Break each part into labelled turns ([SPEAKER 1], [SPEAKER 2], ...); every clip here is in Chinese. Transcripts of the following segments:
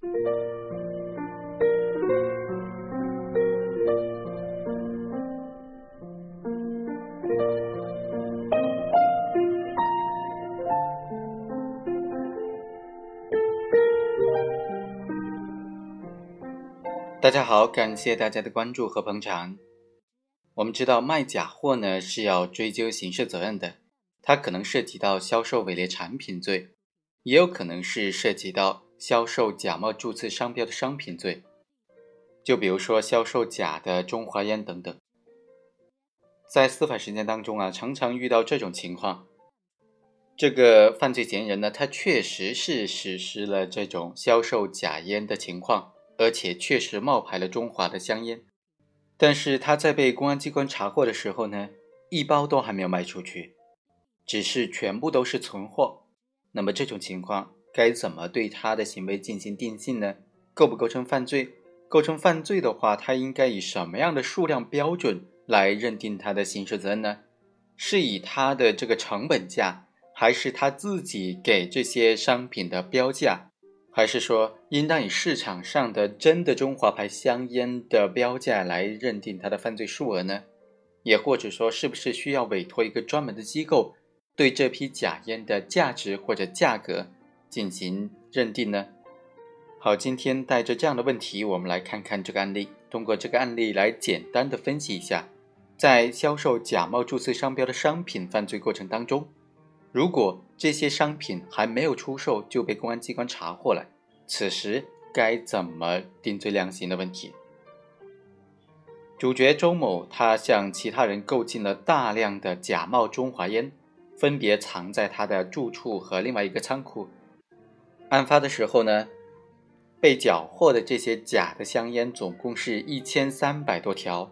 [SPEAKER 1] 大家好，感谢大家的关注和捧场。我们知道卖假货呢是要追究刑事责任的，它可能涉及到销售伪劣产品罪，也有可能是涉及到销售假冒注册商标的商品罪。就比如说销售假的中华烟等等，在司法实践当中啊，常常遇到这种情况。这个犯罪嫌疑人呢，他确实是实施了这种销售假烟的情况。而且确实冒牌了中华的香烟，但是他在被公安机关查获的时候呢，一包都还没有卖出去，只是全部都是存货。那么这种情况该怎么对他的行为进行定性呢？构不构成犯罪？构成犯罪的话，他应该以什么样的数量标准来认定他的刑事责任呢？是以他的这个成本价，还是他自己给这些商品的标价？还是说，应当以市场上的真的中华牌香烟的标价来认定它的犯罪数额呢？也或者说，是不是需要委托一个专门的机构对这批假烟的价值或者价格进行认定呢？好，今天带着这样的问题，我们来看看这个案例。通过这个案例来简单的分析一下，在销售假冒注册商标的商品犯罪过程当中。如果这些商品还没有出售就被公安机关查获了，此时该怎么定罪量刑的问题？主角周某他向其他人购进了大量的假冒中华烟，分别藏在他的住处和另外一个仓库。案发的时候呢，被缴获的这些假的香烟总共是一千三百多条，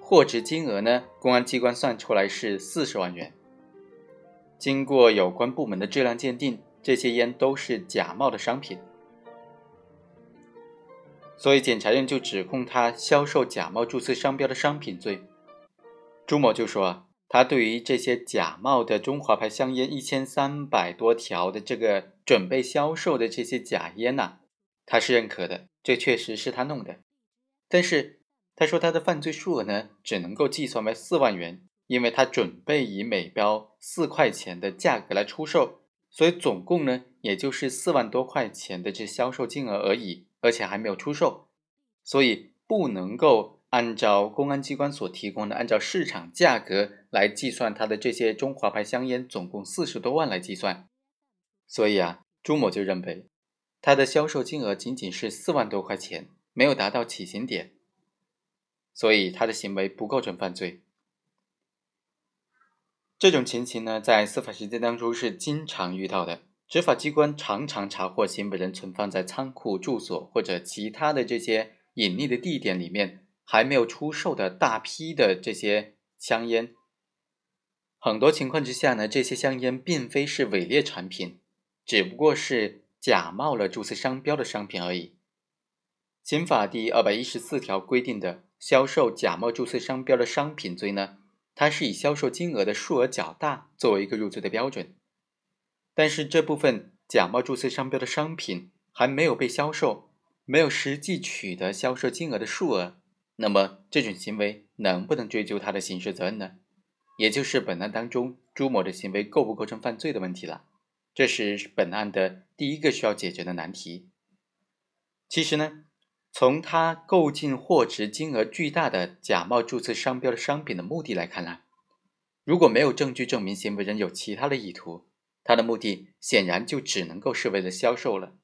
[SPEAKER 1] 货值金额呢，公安机关算出来是四十万元。经过有关部门的质量鉴定，这些烟都是假冒的商品，所以检察院就指控他销售假冒注册商标的商品罪。朱某就说，他对于这些假冒的中华牌香烟一千三百多条的这个准备销售的这些假烟呐，他是认可的，这确实是他弄的。但是他说他的犯罪数额呢，只能够计算为四万元。因为他准备以每标四块钱的价格来出售，所以总共呢，也就是四万多块钱的这销售金额而已，而且还没有出售，所以不能够按照公安机关所提供的按照市场价格来计算他的这些中华牌香烟总共四十多万来计算。所以啊，朱某就认为他的销售金额仅仅是四万多块钱，没有达到起刑点，所以他的行为不构成犯罪。这种情形呢，在司法实践当中是经常遇到的。执法机关常常查获行为人存放在仓库、住所或者其他的这些隐匿的地点里面还没有出售的大批的这些香烟。很多情况之下呢，这些香烟并非是伪劣产品，只不过是假冒了注册商标的商品而已。刑法第二百一十四条规定的销售假冒注册商标的商品罪呢？它是以销售金额的数额较大作为一个入罪的标准，但是这部分假冒注册商标的商品还没有被销售，没有实际取得销售金额的数额，那么这种行为能不能追究他的刑事责任呢？也就是本案当中朱某的行为构不构成犯罪的问题了，这是本案的第一个需要解决的难题。其实呢。从他购进货值金额巨大的假冒注册商标的商品的目的来看呢，如果没有证据证明行为人有其他的意图，他的目的显然就只能够是为了销售了。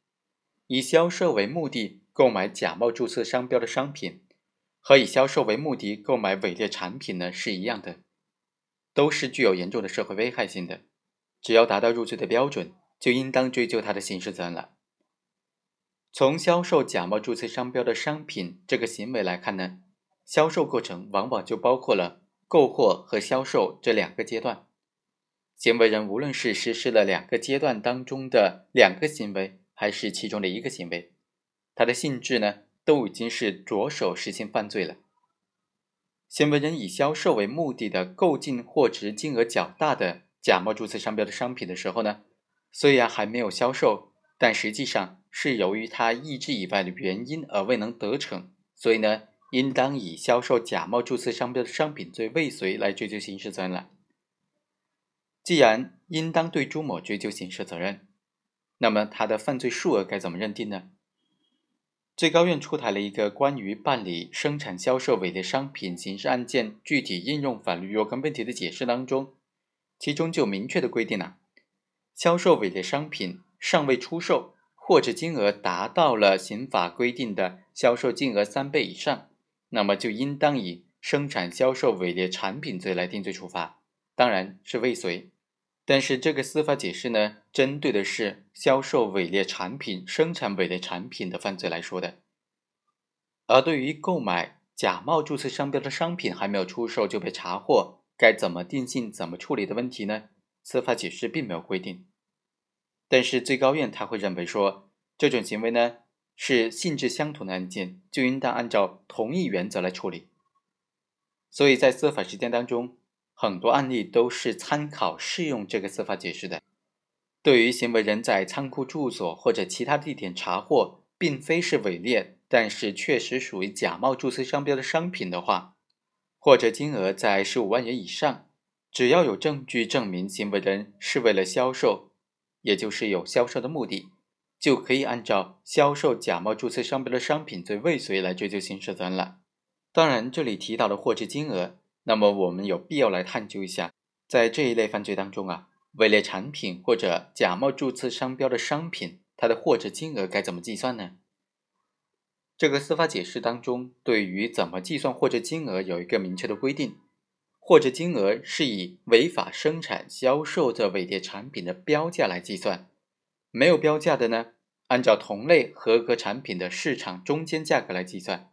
[SPEAKER 1] 以销售为目的购买假冒注册商标的商品，和以销售为目的购买伪劣产品呢是一样的，都是具有严重的社会危害性的。只要达到入罪的标准，就应当追究他的刑事责任了。从销售假冒注册商标的商品这个行为来看呢，销售过程往往就包括了购货和销售这两个阶段。行为人无论是实施了两个阶段当中的两个行为，还是其中的一个行为，它的性质呢，都已经是着手实行犯罪了。行为人以销售为目的的购进货值金额较大的假冒注册商标的商品的时候呢，虽然还没有销售，但实际上。是由于他意志以外的原因而未能得逞，所以呢，应当以销售假冒注册商标的商品罪未遂来追究刑事责任了。既然应当对朱某追究刑事责任，那么他的犯罪数额该怎么认定呢？最高院出台了一个关于办理生产销售伪劣商品刑事案件具体应用法律若干问题的解释当中，其中就明确的规定了，销售伪劣商品尚未出售，或者金额达到了刑法规定的销售金额三倍以上，那么就应当以生产销售伪劣产品罪来定罪处罚，当然是未遂。但是这个司法解释呢，针对的是销售伪劣产品、生产伪劣产品的犯罪来说的。而对于购买假冒注册商标的商品还没有出售就被查获，该怎么定性、怎么处理的问题呢？司法解释并没有规定。但是最高院他会认为说，这种行为呢是性质相同的案件，就应当按照同一原则来处理。所以在司法实践当中。很多案例都是参考适用这个司法解释的。对于行为人在仓库、住所或者其他地点查获，并非是伪劣，但是确实属于假冒注册商标的商品的话，或者金额在十五万元以上，只要有证据证明行为人是为了销售，也就是有销售的目的，就可以按照销售假冒注册商标的商品罪未遂来追究刑事责任了。当然，这里提到的获知金额。那么我们有必要来探究一下，在这一类犯罪当中啊，伪劣产品或者假冒注册商标的商品，它的货值金额该怎么计算呢？这个司法解释当中对于怎么计算货值金额有一个明确的规定，货值金额是以违法生产销售的伪劣产品的标价来计算，没有标价的呢，按照同类合格产品的市场中间价格来计算。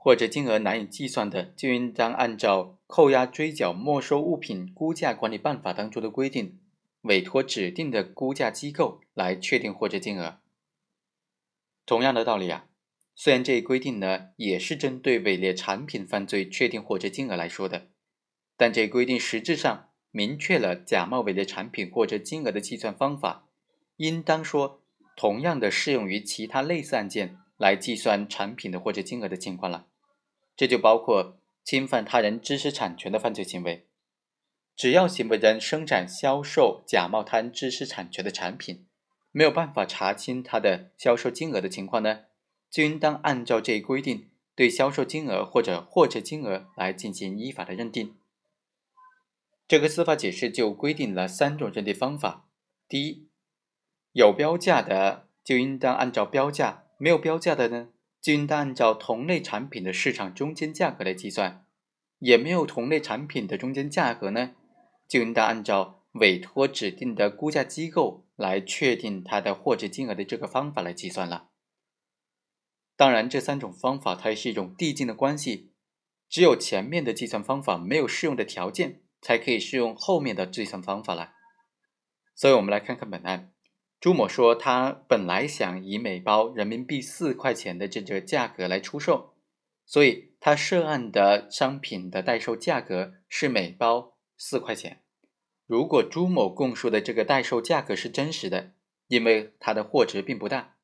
[SPEAKER 1] 或者金额难以计算的，就应当按照扣押、追缴、没收物品估价管理办法当中的规定，委托指定的估价机构来确定获知金额。同样的道理啊，虽然这一规定呢也是针对伪劣产品犯罪确定获知金额来说的，但这规定实质上明确了假冒伪劣产品或者金额的计算方法，应当说同样的适用于其他类似案件。来计算产品的或者金额的情况了，这就包括侵犯他人知识产权的犯罪行为。只要行为人生产、销售假冒他人知识产权的产品，没有办法查清他的销售金额的情况呢，就应当按照这一规定，对销售金额或者获知金额来进行依法的认定。这个司法解释就规定了三种认定方法：第一，有标价的就应当按照标价。没有标价的呢，就应当按照同类产品的市场中间价格来计算；也没有同类产品的中间价格呢，就应当按照委托指定的估价机构来确定它的货值金额的这个方法来计算了。当然，这三种方法它也是一种递进的关系，只有前面的计算方法没有适用的条件，才可以适用后面的计算方法了。所以，我们来看看本案。朱某说，他本来想以每包人民币四块钱的这个价格来出售，所以他涉案的商品的代售价格是每包四块钱。如果朱某供述的这个代售价格是真实的，因为他的货值并不大，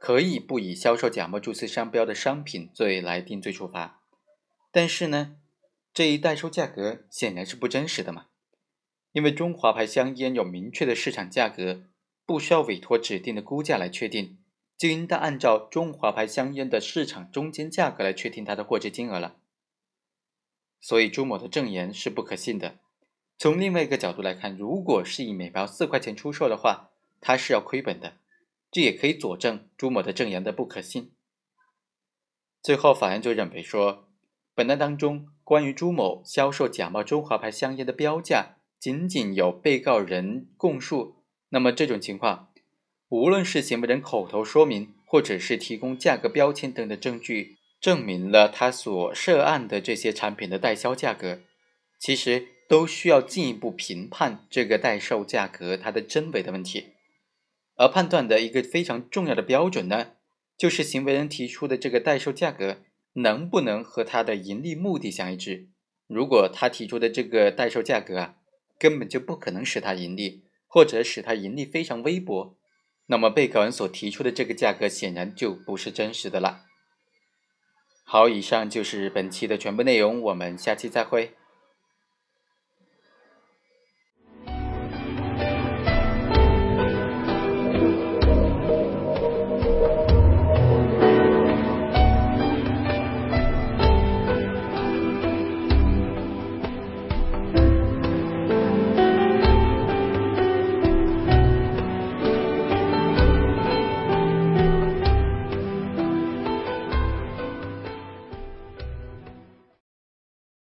[SPEAKER 1] 可以不以销售假冒注册商标的商品罪来定罪处罚。但是呢，这一代售价格显然是不真实的嘛，因为中华牌香烟有明确的市场价格。不需要委托指定的估价来确定，就应当按照中华牌香烟的市场中间价格来确定它的货值金额了。所以朱某的证言是不可信的。从另外一个角度来看，如果是以每包四块钱出售的话，他是要亏本的，这也可以佐证朱某的证言的不可信。最后，法院就认为说，本案当中关于朱某销售假冒中华牌香烟的标价，仅仅有被告人供述。那么这种情况，无论是行为人口头说明，或者是提供价格标签等的证据，证明了他所涉案的这些产品的代销价格，其实都需要进一步评判这个代售价格它的真伪的问题。而判断的一个非常重要的标准呢，就是行为人提出的这个代售价格能不能和他的盈利目的相一致。如果他提出的这个代售价格啊，根本就不可能使他盈利。或者使它盈利非常微薄，那么被告人所提出的这个价格显然就不是真实的了。好，以上就是本期的全部内容，我们下期再会。